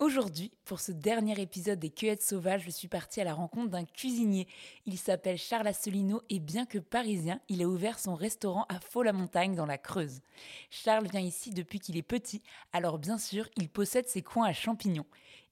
Aujourd'hui, pour ce dernier épisode des Cueillettes Sauvages, je suis partie à la rencontre d'un cuisinier. Il s'appelle Charles Asselineau et bien que parisien, il a ouvert son restaurant à Faux-la-Montagne dans la Creuse. Charles vient ici depuis qu'il est petit, alors bien sûr, il possède ses coins à champignons.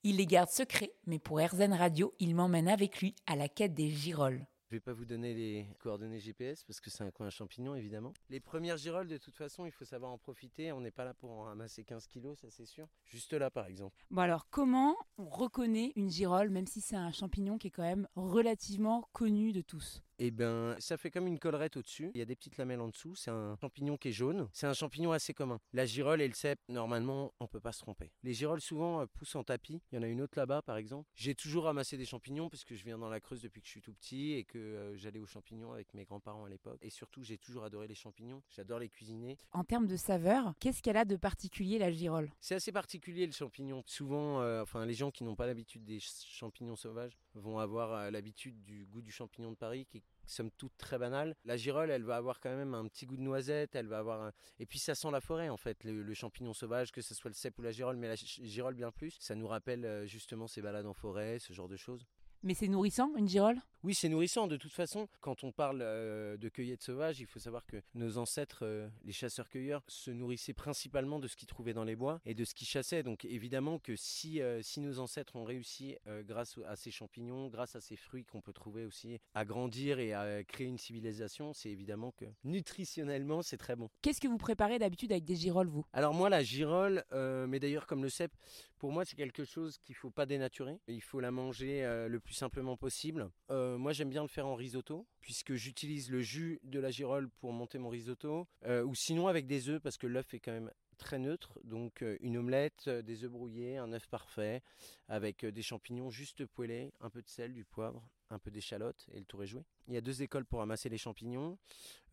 Il les garde secrets, mais pour RZN Radio, il m'emmène avec lui à la quête des girolles. Je vais pas vous donner les coordonnées GPS parce que c'est un coin à champignons évidemment. Les premières girolles, de toute façon, il faut savoir en profiter. On n'est pas là pour en ramasser 15 kilos, ça c'est sûr. Juste là par exemple. Bon alors, comment on reconnaît une girolle, même si c'est un champignon qui est quand même relativement connu de tous? Eh ben, ça fait comme une collerette au-dessus. Il y a des petites lamelles en dessous. C'est un champignon qui est jaune. C'est un champignon assez commun. La girole et le cèpe, normalement, on peut pas se tromper. Les girolles souvent euh, poussent en tapis. Il y en a une autre là-bas, par exemple. J'ai toujours ramassé des champignons parce que je viens dans la Creuse depuis que je suis tout petit et que euh, j'allais aux champignons avec mes grands-parents à l'époque. Et surtout, j'ai toujours adoré les champignons. J'adore les cuisiner. En termes de saveur, qu'est-ce qu'elle a de particulier la girolle C'est assez particulier le champignon. Souvent, euh, enfin, les gens qui n'ont pas l'habitude des ch- champignons sauvages vont avoir euh, l'habitude du goût du champignon de Paris qui est somme toute très banal. La girole, elle va avoir quand même un petit goût de noisette, elle va avoir un... et puis ça sent la forêt en fait, le, champignon sauvage, que ce soit le cèpe ou la girole, mais la girole bien plus. Ça nous rappelle euh, justement ces balades en forêt, ce genre de choses. Mais c'est nourrissant, une girolle Oui, c'est nourrissant. De toute façon, quand on parle euh, de cueillette sauvage, il faut savoir que nos ancêtres, euh, les chasseurs-cueilleurs, se nourrissaient principalement de ce qu'ils trouvaient dans les bois et de ce qu'ils chassaient. Donc évidemment que si, euh, si nos ancêtres ont réussi, grâce à ces champignons, grâce à ces fruits qu'on peut trouver aussi, à grandir et à créer une civilisation, c'est évidemment que nutritionnellement, c'est très bon. Qu'est-ce que vous préparez d'habitude avec des girolles, vous? Alors moi, la girole, mais d'ailleurs comme le cèpe, pour moi c'est quelque chose qu'il faut pas dénaturer. Il faut la manger le plus simplement possible. Euh, moi j'aime bien le faire en risotto, puisque j'utilise le jus de la girole pour monter mon risotto, euh, ou sinon avec des œufs, parce que l'œuf est quand même très neutre. Donc euh, une omelette, euh, des œufs brouillés, un œuf parfait, avec des champignons juste poêlés, un peu de sel, du poivre, un peu d'échalote, et le tour est joué. Il y a deux écoles pour ramasser les champignons.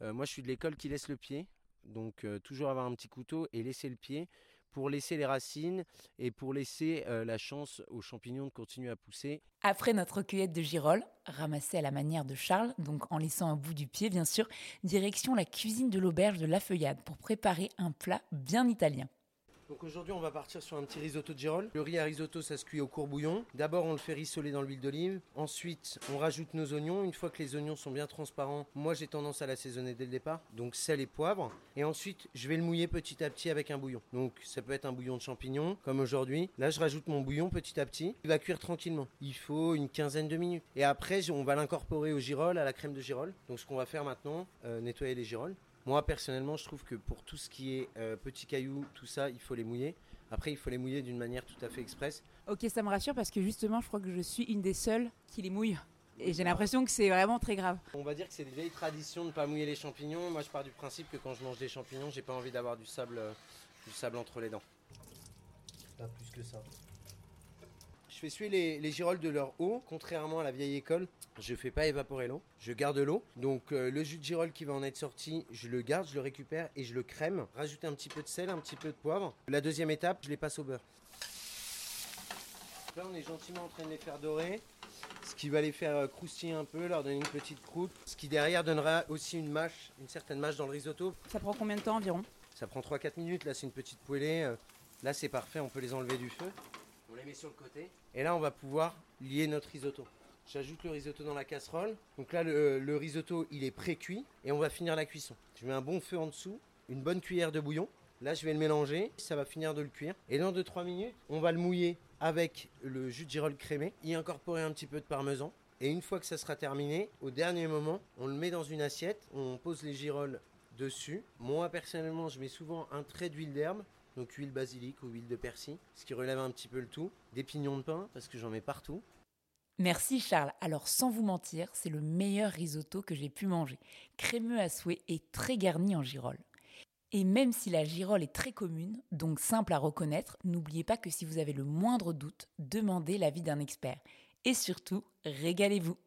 Moi je suis de l'école qui laisse le pied. Donc toujours avoir un petit couteau et laisser le pied pour laisser les racines et pour laisser euh, la chance aux champignons de continuer à pousser. Après notre cueillette de girolles, ramassée à la manière de Charles, donc en laissant un bout du pied bien sûr, direction la cuisine de l'auberge de la Feuillade pour préparer un plat bien italien. Donc aujourd'hui on va partir sur un petit risotto de girolles. Le riz à risotto ça se cuit au courbouillon. D'abord on le fait rissoler dans l'huile d'olive. Ensuite on rajoute nos oignons. Une fois que les oignons sont bien transparents, moi j'ai tendance à l'assaisonner dès le départ. Donc sel et poivre. Et ensuite je vais le mouiller petit à petit avec un bouillon. Donc ça peut être un bouillon de champignons comme aujourd'hui. Là je rajoute mon bouillon petit à petit. Il va cuire tranquillement. Il faut une quinzaine de minutes. Et après on va l'incorporer au girolles, à la crème de girolles. Donc ce qu'on va faire maintenant, euh, nettoyer les girolles. Moi personnellement, je trouve que pour tout ce qui est euh, petits cailloux, tout ça, il faut les mouiller. Après, il faut les mouiller d'une manière tout à fait express. Ok, ça me rassure parce que justement, je crois que je suis une des seules qui les mouille. Et j'ai l'impression que c'est vraiment très grave. On va dire que c'est des vieilles traditions de ne pas mouiller les champignons. Moi, je pars du principe que quand je mange des champignons, j'ai pas envie d'avoir du sable, euh, du sable entre les dents. Pas plus que ça. Je fais suer les, les girolles de leur eau, contrairement à la vieille école. Je fais pas évaporer l'eau, je garde l'eau. Donc euh, le jus de girole qui va en être sorti, je le garde, je le récupère et je le crème. Rajouter un petit peu de sel, un petit peu de poivre. La deuxième étape, je les passe au beurre. Là, on est gentiment en train de les faire dorer. Ce qui va les faire euh, croustiller un peu, leur donner une petite croûte. Ce qui derrière donnera aussi une mâche, une certaine mâche dans le risotto. Ça prend combien de temps environ? Ça prend 3-4 minutes, là c'est une petite poêlée. euh, Là c'est parfait, on peut les enlever du feu. Sur le côté. Et là on va pouvoir lier notre risotto. J'ajoute le risotto dans la casserole. Donc là le, le risotto il est pré-cuit et on va finir la cuisson. Je mets un bon feu en dessous, une bonne cuillère de bouillon. Là je vais le mélanger, ça va finir de le cuire. Et dans 2-3 minutes, on va le mouiller avec le jus de girole crémé, y incorporer un petit peu de parmesan. Et une fois que ça sera terminé, au dernier moment, on le met dans une assiette, on pose les girolles dessus. Moi personnellement, je mets souvent un trait d'huile d'herbe, donc huile basilic ou huile de persil, ce qui relève un petit peu le tout. Des pignons de pain, parce que j'en mets partout. Merci Charles. Alors sans vous mentir, c'est le meilleur risotto que j'ai pu manger. Crémeux à souhait et très garni en girole. Et même si la girole est très commune, donc simple à reconnaître, n'oubliez pas que si vous avez le moindre doute, demandez l'avis d'un expert. Et surtout, régalez-vous